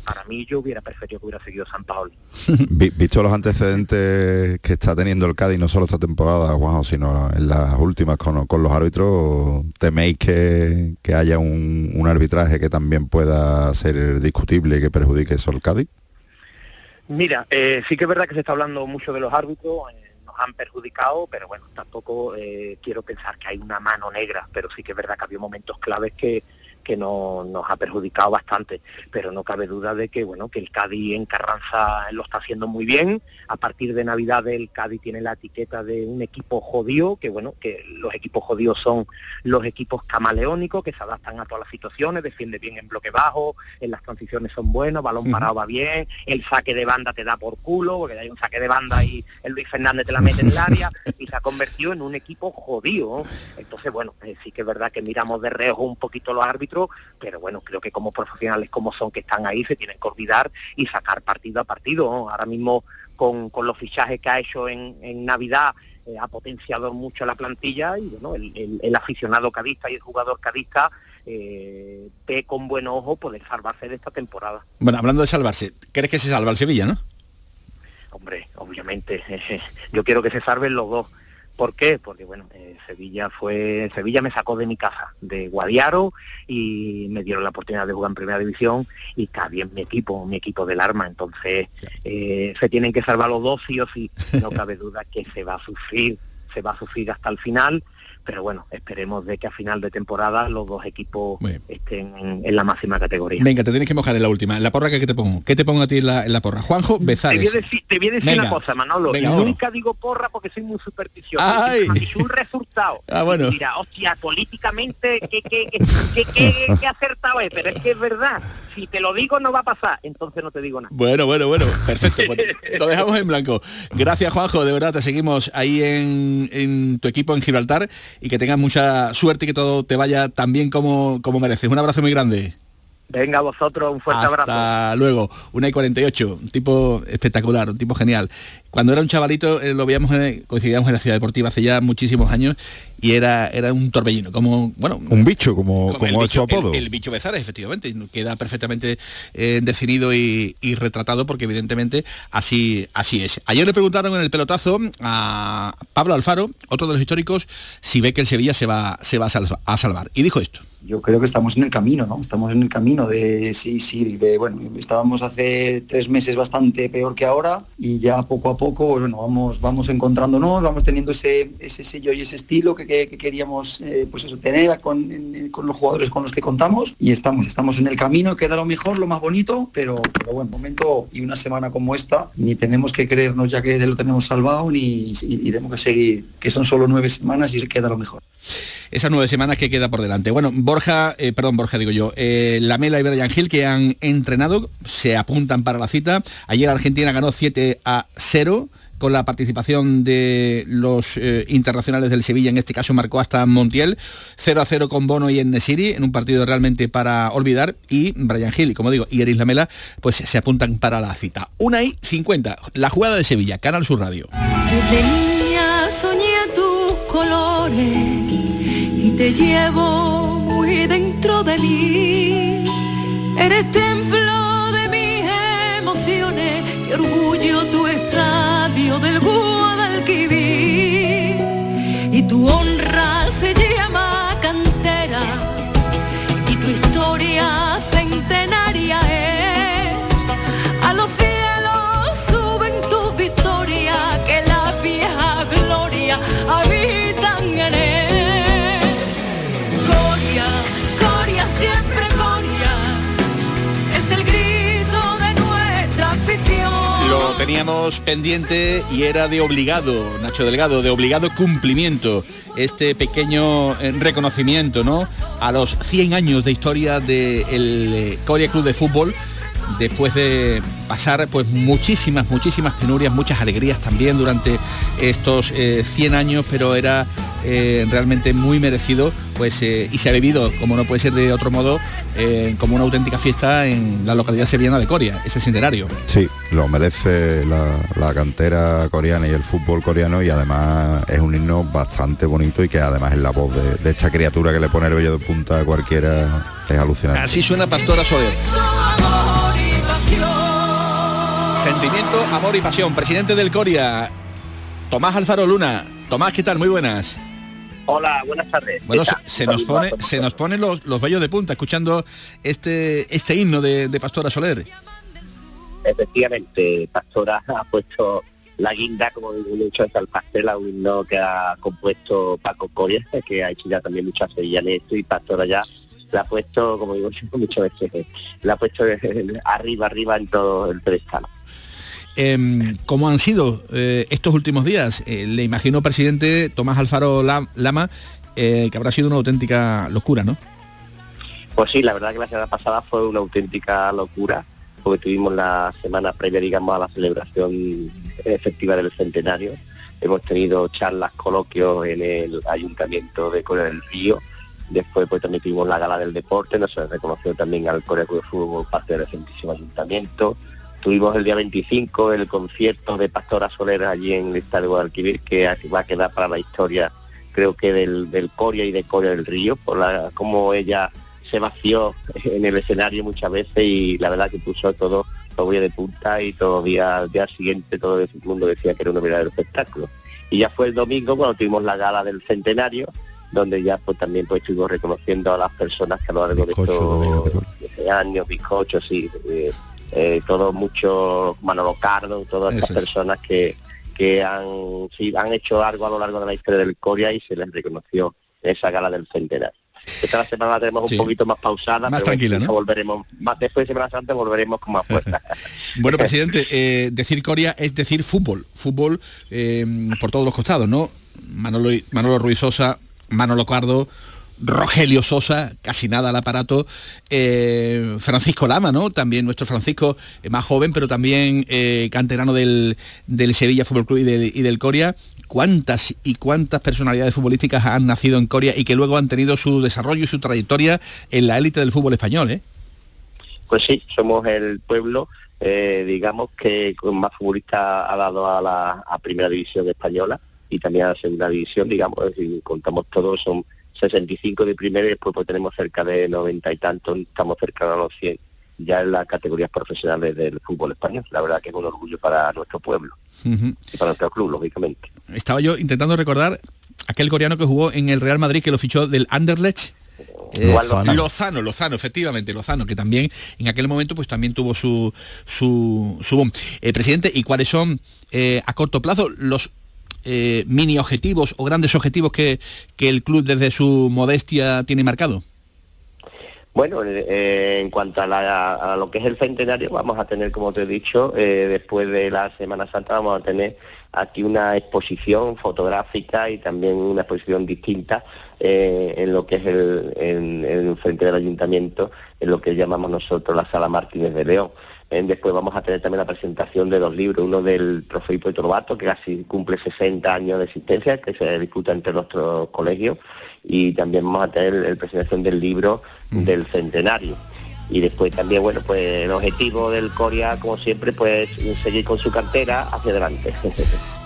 Para mí yo hubiera preferido que hubiera seguido San Paolo.
Vi- Visto los antecedentes que está teniendo el Cádiz, no solo esta temporada, Juanjo, sino en las últimas con, con los árbitros, ¿teméis que, haya un, un arbitraje que también pueda ser discutible y que perjudique eso al Cádiz?
Mira, eh, sí que es verdad que se está hablando mucho de los árbitros, eh, nos han perjudicado, pero bueno, tampoco eh, quiero pensar que hay una mano negra, pero sí que es verdad que había momentos claves que, que no, nos ha perjudicado bastante, pero no cabe duda de que bueno que el Cádiz en Carranza lo está haciendo muy bien. A partir de Navidad el Cádiz tiene la etiqueta de un equipo jodido, que bueno, que los equipos jodidos son los equipos camaleónicos que se adaptan a todas las situaciones, defiende bien en bloque bajo, en las transiciones son buenos, balón parado va bien, el saque de banda te da por culo, porque hay un saque de banda y el Luis Fernández te la mete en el área y se ha convertido en un equipo jodido. Entonces, bueno, eh, sí que es verdad que miramos de reojo un poquito los árbitros, pero bueno, creo que como profesionales como son que están ahí, se tienen que olvidar y sacar partido a partido. ¿no? Ahora mismo con, con los fichajes que ha hecho en, en Navidad, eh, ha potenciado mucho la plantilla y bueno, el, el- el aficionado cadista y el jugador cadista eh, ve con buen ojo poder salvarse de esta temporada.
Bueno, hablando de salvarse, ¿crees que se salva el Sevilla, no?
Hombre, obviamente, yo quiero que se salven los dos. ¿Por qué? Porque bueno, eh, Sevilla fue, Sevilla me sacó de mi casa, de Guadiaro, y me dieron la oportunidad de jugar en primera división y bien mi equipo, mi equipo del arma, entonces eh, se tienen que salvar los dos sí o sí. No cabe duda que se va a sufrir, se va a sufrir hasta el final, pero bueno, esperemos de que a final de temporada los dos equipos estén en, en la máxima categoría.
Venga, te tienes que mojar en la última. En la porra que te pongo. ¿Qué te pongo a ti en la, en la porra? Juanjo
Te voy a
Bezares.
decir, te voy a decir una cosa, Manolo.
Venga,
nunca digo porra porque soy muy supersticioso. Un resultado.
Ah, bueno.
Mira, hostia, políticamente, ¿qué, qué, qué, qué, qué- qué acertado es? Pero es que es verdad. Si te lo digo, no va a pasar. Entonces no te digo nada.
Bueno, bueno, bueno, perfecto. pues lo dejamos en blanco. Gracias, Juanjo. De verdad, te seguimos ahí en, en tu equipo en Gibraltar y que tengas mucha suerte y que todo te vaya tan bien como, como mereces. Un abrazo muy grande.
Venga, vosotros, un fuerte abrazo.
Hasta luego. Una y 48, un tipo espectacular, un tipo genial. Cuando era un chavalito, eh, lo veíamos, eh, coincidíamos en la ciudad deportiva hace ya muchísimos años y era, era un torbellino, como, bueno,
Un bicho, como, como,
el, bicho,
apodo.
el- el bicho Bezares, efectivamente, y queda perfectamente eh, definido y, y retratado porque evidentemente así, así es. Ayer le preguntaron en el pelotazo a Pablo Alfaro, otro de los históricos, si ve que el Sevilla se va, se va a salva- a salvar. Y dijo esto.
Yo creo que estamos en el camino, ¿no? Estamos en el camino de sí, sí, de bueno, estábamos hace tres meses bastante peor que ahora y ya poco a poco, pues, bueno, vamos, vamos encontrándonos, vamos teniendo ese, ese sello y ese estilo que, que- que queríamos eh, pues eso, tener con, con los jugadores con los que contamos y estamos, estamos en el camino, queda lo mejor, lo más bonito, pero, pero bueno, momento y una semana como esta, ni tenemos que creernos ya que lo tenemos salvado, ni tenemos que seguir, que son solo nueve semanas y queda lo mejor.
esas nueve semanas que queda por delante. Bueno, Borja, eh, perdón, Borja digo yo, eh, Lamela y Brian Hill que han entrenado, se apuntan para la cita. Ayer Argentina ganó 7 a 0 con la participación de los eh, internacionales del Sevilla, en este caso marcó hasta Montiel, 0 a 0 con Bono y Enesiri, en un partido realmente para olvidar, y Brian Hill, como digo, y Eris Lamela, pues se apuntan para la cita. Una y 50, la jugada de Sevilla, Canal Sur Radio.
Desde niña soñé tus colores y te llevo muy dentro de mí. Eres templo de mis emociones y orgullo tu estadio del Guadalquivir. Y tu honra
teníamos pendiente y era de obligado, Nacho Delgado, de obligado cumplimiento, este pequeño eh, reconocimiento, ¿no? A los 100 años de historia del Corea Club de Fútbol, después de pasar pues muchísimas, muchísimas penurias, muchas alegrías también durante estos eh, 100 años, pero era eh, realmente muy merecido, pues eh, y se ha vivido, como no puede ser de otro modo, eh, como una auténtica fiesta en la localidad sevillana de Coria, ese centenario.
Sí, lo merece la, la cantera coreana y el fútbol coreano y además es un himno bastante bonito y que además es la voz de, de esta criatura que le pone el vello de punta a cualquiera es alucinante.
Así suena Pastora Soler. Sentimiento, amor y pasión. Presidente del Coria, Tomás Alfaro Luna. Tomás, ¿qué tal? Muy buenas.
Hola, buenas tardes.
Bueno,
¿Qué
se, nos pone, se nos ponen los, los vellos de punta escuchando este, este himno de, de Pastora Soler.
Efectivamente, Pastora ha puesto la guinda, como digo mucho, es al pastel, a un himno que ha compuesto Paco Coria, que ha hecho ya también muchas esto, y Pastora ya la ha puesto, como digo muchas veces, la ha puesto arriba, arriba en todo el pedestal.
Em, ¿Cómo han sido eh, estos últimos días? Eh, le imagino, presidente Tomás Alfaro Lam- Lama, eh, que habrá sido una auténtica locura, ¿no?
Pues sí, la verdad que la semana pasada fue una auténtica locura, porque tuvimos la semana previa, digamos, a la celebración efectiva del centenario. Hemos tenido charlas, coloquios en el Ayuntamiento de Corea del Río. Después pues también tuvimos la gala del deporte, nos reconoció también al Corea de Fútbol parte del Santísimo Ayuntamiento. Tuvimos el día 25 el concierto de Pastora Soler allí en el Estadio Guadalquivir, que va a quedar para la historia, creo que del, del Coria y de Corea del Río, por la cómo ella se vació en el escenario muchas veces y la verdad que puso todo todo de punta y todavía al día siguiente todo el mundo decía que era un verdadero espectáculo. Y ya fue el domingo cuando tuvimos la gala del centenario, donde ya pues también pues estuvimos reconociendo a las personas que a lo largo de estos 12 años, bizcochos, sí, eh, eh, todo mucho Manolo Cardo, todas
Eso
estas
es.
personas que, que han, sí, han hecho algo a lo largo de la historia del Coria y se les reconoció esa gala del centenario. Esta semana la tenemos
Sí.
un poquito más pausada,
Más
pero
tranquila, ¿no?
volveremos, más después de Semana Santa volveremos con más fuerza.
Bueno, presidente, eh, decir Coria es decir fútbol, fútbol eh, por todos los costados, ¿no? Manolo, Manolo Ruiz Sosa, Manolo Cardo, Rogelio Sosa, casi nada al aparato, eh, Francisco Lama, ¿no? También nuestro Francisco, eh, más joven, pero también eh, canterano del, del Sevilla Fútbol Club y del, y del Coria. ¿Cuántas y cuántas personalidades futbolísticas han nacido en Coria y que luego han tenido su desarrollo y su trayectoria en la élite del fútbol español, eh?
Pues sí, somos el pueblo, digamos, que más futbolistas ha dado a la primera división española y también a la segunda división, digamos, si contamos todos, son 65 de primera y después pues tenemos cerca de 90 y tantos, estamos cerca de los 100 ya en las categorías profesionales del fútbol español. La verdad que es un orgullo para nuestro pueblo y para nuestro club, lógicamente.
estaba yo intentando recordar aquel coreano que jugó en el Real Madrid que lo fichó del Anderlecht. Eh,
Lozano.
Lozano, Lozano, efectivamente, Lozano, que también en aquel momento pues también tuvo su su, su boom. Eh, presidente, ¿y cuáles son eh, a corto plazo los eh, mini objetivos o grandes objetivos que, que el club desde su modestia tiene marcado?
Bueno, eh, en cuanto a, la- lo que es el centenario, vamos a tener, como te he dicho, eh, después de la Semana Santa vamos a tener aquí una exposición fotográfica y también una exposición distinta eh, en lo que es el frente del ayuntamiento, en lo que llamamos nosotros la Sala Martínez de León. Después vamos a tener también la presentación de dos libros, uno del trofeo de Torbato, que casi cumple 60 años de existencia, que se disputa entre nuestros colegios, y también vamos a tener la presentación del libro del centenario. Y después también, bueno, pues el objetivo del Coria, como siempre, pues seguir con su cartera hacia adelante.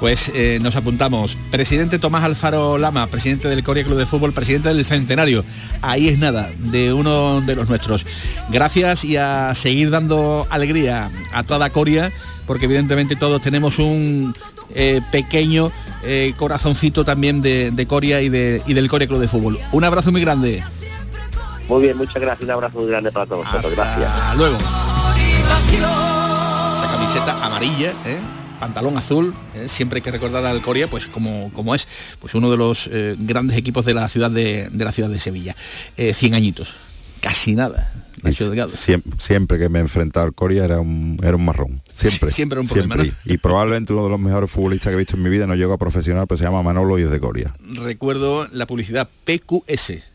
Pues eh, nos apuntamos. Presidente Tomás Alfaro Lama, presidente del Corea Club de Fútbol, presidente del Centenario. Ahí es nada, de uno de los nuestros. Gracias y a seguir dando alegría a toda Coria, porque evidentemente todos tenemos un eh, pequeño eh, corazoncito también de, de Coria y, de, y del Corea Club de Fútbol. Un abrazo muy grande.
Muy bien, muchas gracias, un abrazo muy grande para todos vosotros. Gracias.
Hasta luego. Esa camiseta amarilla, ¿eh? pantalón azul, ¿eh? siempre hay que recordar al Coria, pues como, como es, pues uno de los eh, grandes equipos de la ciudad de, de la ciudad de Sevilla. Eh, 100 añitos, casi nada.
Siempre, siempre que me he enfrentado al Coria era un, era un marrón. Siempre.
Siempre era un problema,
Siempre. Y, y probablemente uno de los mejores futbolistas que he visto en mi vida, no llego a profesional, pero se llama Manolo y es de Coria.
Recuerdo la publicidad PQS.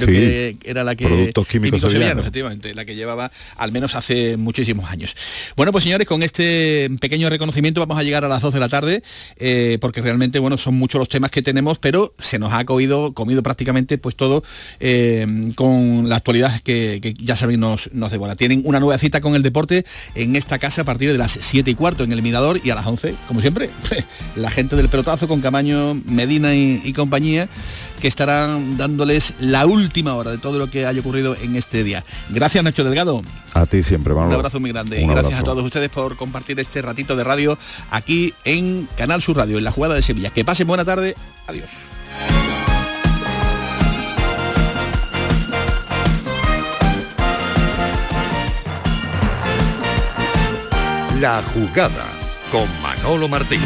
Creo
Sí.
que era la que
Productos Químicos Sevillanos.
efectivamente, la que llevaba al menos hace muchísimos años. Bueno, pues señores, con este pequeño reconocimiento vamos a llegar a las 2 de la tarde, eh, porque realmente, bueno, son muchos los temas que tenemos, pero se nos ha comido, comido prácticamente pues todo eh, con la actualidad que, que ya sabéis nos, nos devora. Tienen una nueva cita con el deporte en esta casa a partir de las 7 y cuarto en el Mirador y a las 11, como siempre, la gente del pelotazo con Camaño, Medina y, y compañía, que estarán dándoles la última hora de todo lo que haya ocurrido en este día. Gracias Nacho Delgado.
A ti siempre, Manolo.
Un abrazo muy grande y gracias
abrazo.
a todos ustedes por compartir este ratito de radio aquí en Canal Sur Radio, en la jugada de Sevilla. Que pasen buena tarde. Adiós.
La jugada con Manolo Martín.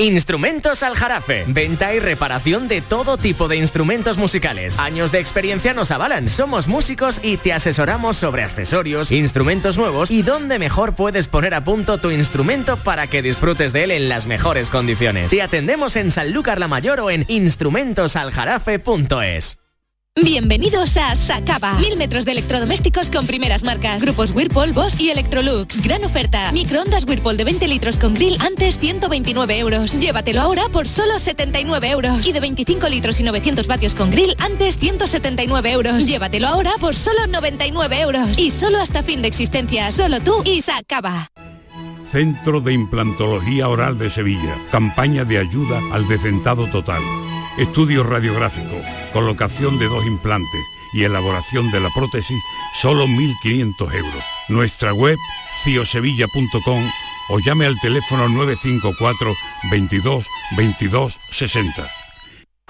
Instrumentos Aljarafe. Venta y reparación de todo tipo de instrumentos musicales. Años de experiencia nos avalan. Somos músicos y te asesoramos sobre accesorios, instrumentos nuevos y dónde mejor puedes poner a punto tu instrumento para que disfrutes de él en las mejores condiciones. Te atendemos en Sanlúcar la Mayor o en instrumentosaljarafe.es.
Bienvenidos a Sacaba. Mil metros de electrodomésticos con primeras marcas. Grupos Whirlpool, Bosch y Electrolux. Gran oferta. Microondas Whirlpool de 20 litros con grill antes 129 euros. Llévatelo ahora por solo 79 euros. Y de 25 litros y 900 vatios con grill antes 179 euros. Llévatelo ahora por solo 99 euros. Y solo hasta fin de existencia. Solo tú y Sacaba.
Centro de Implantología Oral de Sevilla. Campaña de ayuda al decentado total. Estudio radiográfico, colocación de dos implantes y elaboración de la prótesis, solo 1.500 euros. Nuestra web, ciosevilla.com o llame al teléfono 954 22 22 60.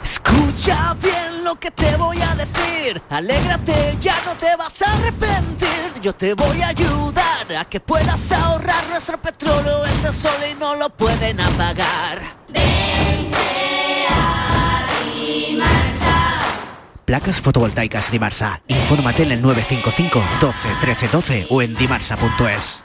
Escucha bien lo que te voy a decir. Alégrate, ya no te vas a arrepentir. Yo te voy a ayudar a que puedas ahorrar nuestro petróleo. Ese sol y no lo pueden apagar.
Placas fotovoltaicas Dimarsa. Infórmate en el 955 12 13 12 o en dimarsa.es.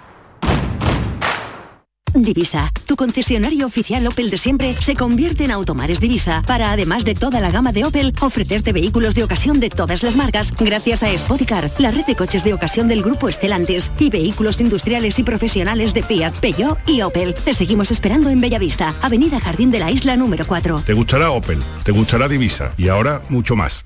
Divisa, tu concesionario oficial Opel de siempre, se convierte en Automares Divisa para, además de toda la gama de Opel, ofrecerte vehículos de ocasión de todas las marcas, gracias a Spoticar, la red de coches de ocasión del grupo Estelantis, y vehículos industriales y profesionales de Fiat, Peugeot y Opel. Te seguimos esperando en Bellavista, Avenida Jardín de la Isla número 4.
Te gustará Opel, te gustará Divisa y ahora mucho más.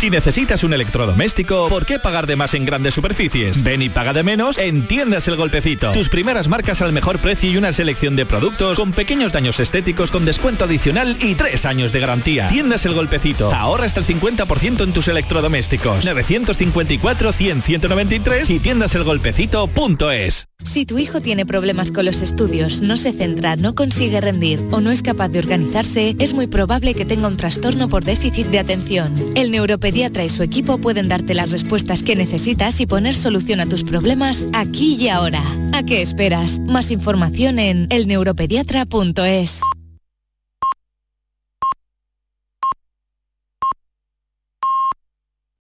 Si necesitas un electrodoméstico, ¿por qué pagar de más en grandes superficies? Ven y paga de menos en Tiendas El Golpecito. Tus primeras marcas al mejor precio y una selección de productos con pequeños daños estéticos con descuento adicional y tres años de garantía. Tiendas El Golpecito. Ahorra hasta el 50% en tus electrodomésticos. 954 100 193 y tiendaselgolpecito.es.
Si tu hijo tiene problemas con los estudios, no se centra, no consigue rendir o no es capaz de organizarse, es muy probable que tenga un trastorno por déficit de atención. El y su equipo pueden darte las respuestas que necesitas y poner solución a tus problemas aquí y ahora. ¿A qué esperas? Más información en elneuropediatra.es.